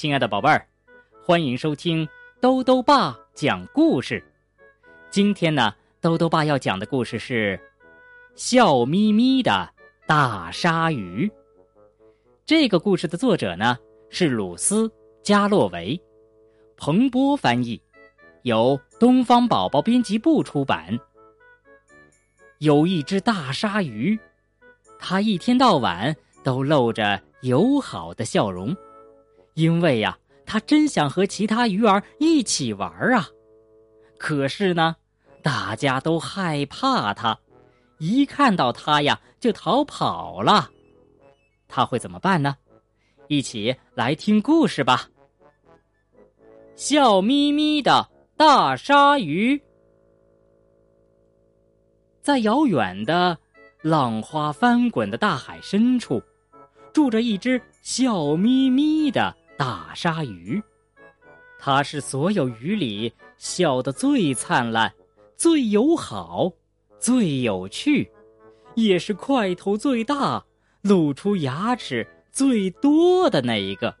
亲爱的宝贝儿，欢迎收听兜兜爸讲故事。今天呢，兜兜爸要讲的故事是《笑眯眯的大鲨鱼》。这个故事的作者呢是鲁斯·加洛维，彭波翻译，由东方宝宝编辑部出版。有一只大鲨鱼，它一天到晚都露着友好的笑容。因为呀，他真想和其他鱼儿一起玩啊，可是呢，大家都害怕他，一看到他呀就逃跑了。他会怎么办呢？一起来听故事吧。笑眯眯的大鲨鱼，在遥远的浪花翻滚的大海深处，住着一只笑眯眯的。大鲨鱼，它是所有鱼里笑得最灿烂、最友好、最有趣，也是块头最大、露出牙齿最多的那一个。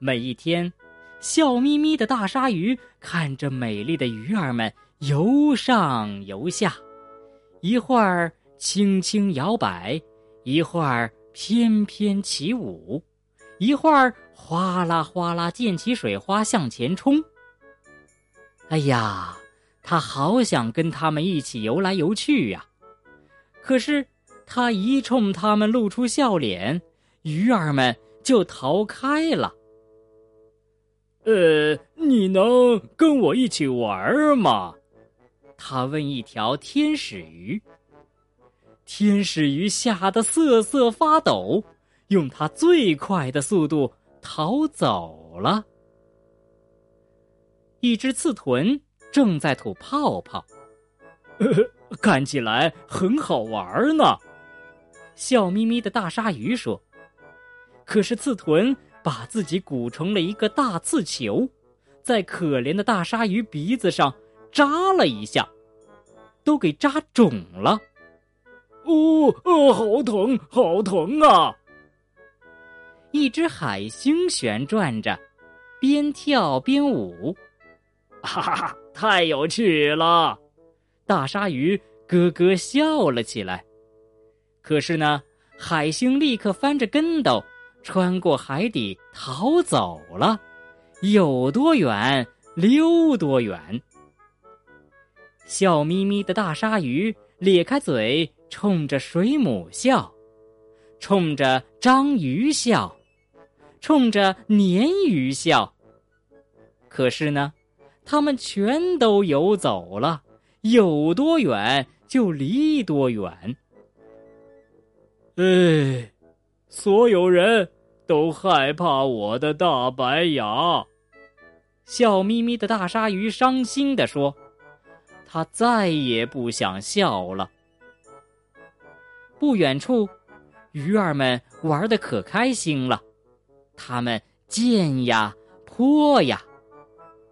每一天，笑眯眯的大鲨鱼看着美丽的鱼儿们游上游下，一会儿轻轻摇摆，一会儿翩翩起舞。一会儿哗啦哗啦溅起水花向前冲。哎呀，他好想跟他们一起游来游去呀！可是他一冲他们露出笑脸，鱼儿们就逃开了。呃，你能跟我一起玩吗？他问一条天使鱼。天使鱼吓得瑟瑟发抖。用它最快的速度逃走了。一只刺豚正在吐泡泡，看起来很好玩呢。笑眯眯的大鲨鱼说：“可是刺豚把自己鼓成了一个大刺球，在可怜的大鲨鱼鼻子上扎了一下，都给扎肿了。哦哦，好疼，好疼啊！”一只海星旋转着，边跳边舞，哈哈哈！太有趣了！大鲨鱼咯咯笑了起来。可是呢，海星立刻翻着跟斗，穿过海底逃走了，有多远溜多远。笑眯眯的大鲨鱼咧开嘴，冲着水母笑，冲着章鱼笑。冲着鲶鱼笑。可是呢，他们全都游走了，有多远就离多远。哎，所有人都害怕我的大白牙。笑眯眯的大鲨鱼伤心地说：“他再也不想笑了。”不远处，鱼儿们玩的可开心了。它们溅呀泼呀，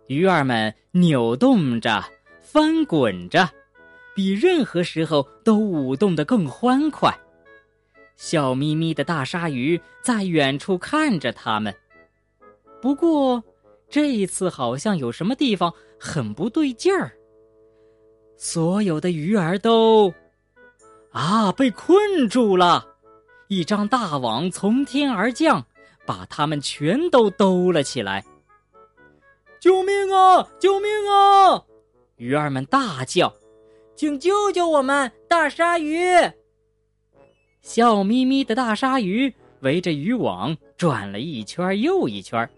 鱼儿们扭动着、翻滚着，比任何时候都舞动得更欢快。笑眯眯的大鲨鱼在远处看着它们，不过这一次好像有什么地方很不对劲儿。所有的鱼儿都啊被困住了，一张大网从天而降。把他们全都兜了起来！救命啊！救命啊！鱼儿们大叫：“请救救我们！大鲨鱼！”笑眯眯的大鲨鱼围着渔网转了一圈又一圈。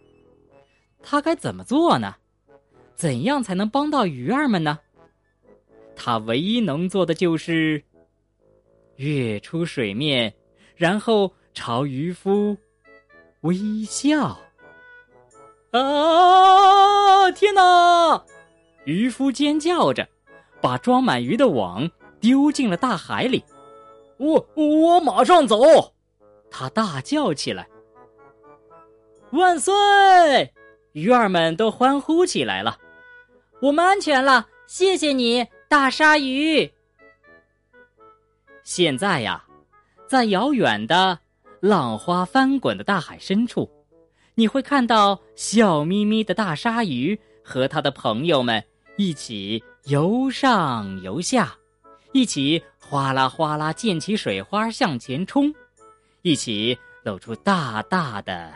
他该怎么做呢？怎样才能帮到鱼儿们呢？他唯一能做的就是跃出水面，然后朝渔夫。微笑！啊！天哪！渔夫尖叫着，把装满鱼的网丢进了大海里。我我马上走！他大叫起来。万岁！鱼儿们都欢呼起来了。我们安全了，谢谢你，大鲨鱼。现在呀，在遥远的……浪花翻滚的大海深处，你会看到笑眯眯的大鲨鱼和他的朋友们一起游上游下，一起哗啦哗啦溅起水花向前冲，一起露出大大的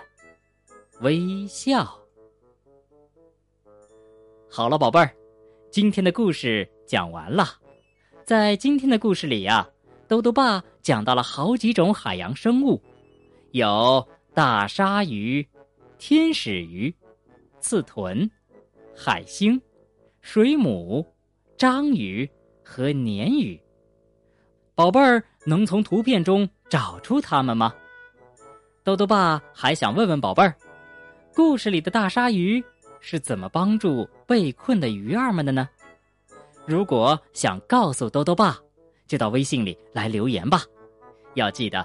微笑。好了，宝贝儿，今天的故事讲完了。在今天的故事里呀，豆豆爸讲到了好几种海洋生物，有大鲨鱼。天使鱼、刺豚、海星、水母、章鱼和鲶鱼，宝贝儿能从图片中找出它们吗？豆豆爸还想问问宝贝儿，故事里的大鲨鱼是怎么帮助被困的鱼儿们的呢？如果想告诉豆豆爸，就到微信里来留言吧，要记得